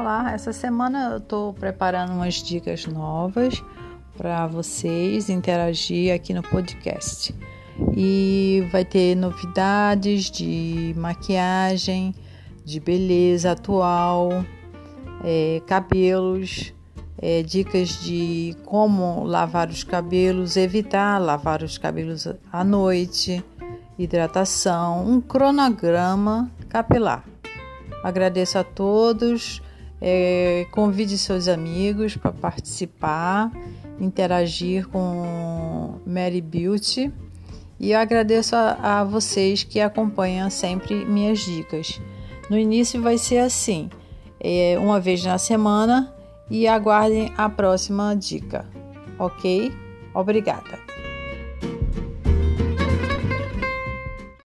Olá, essa semana eu estou preparando umas dicas novas para vocês interagir aqui no podcast. E vai ter novidades de maquiagem, de beleza atual, é, cabelos, é, dicas de como lavar os cabelos, evitar lavar os cabelos à noite, hidratação, um cronograma capilar. Agradeço a todos. É, convide seus amigos para participar, interagir com Mary Beauty. E eu agradeço a, a vocês que acompanham sempre minhas dicas. No início vai ser assim, é, uma vez na semana e aguardem a próxima dica, ok? Obrigada!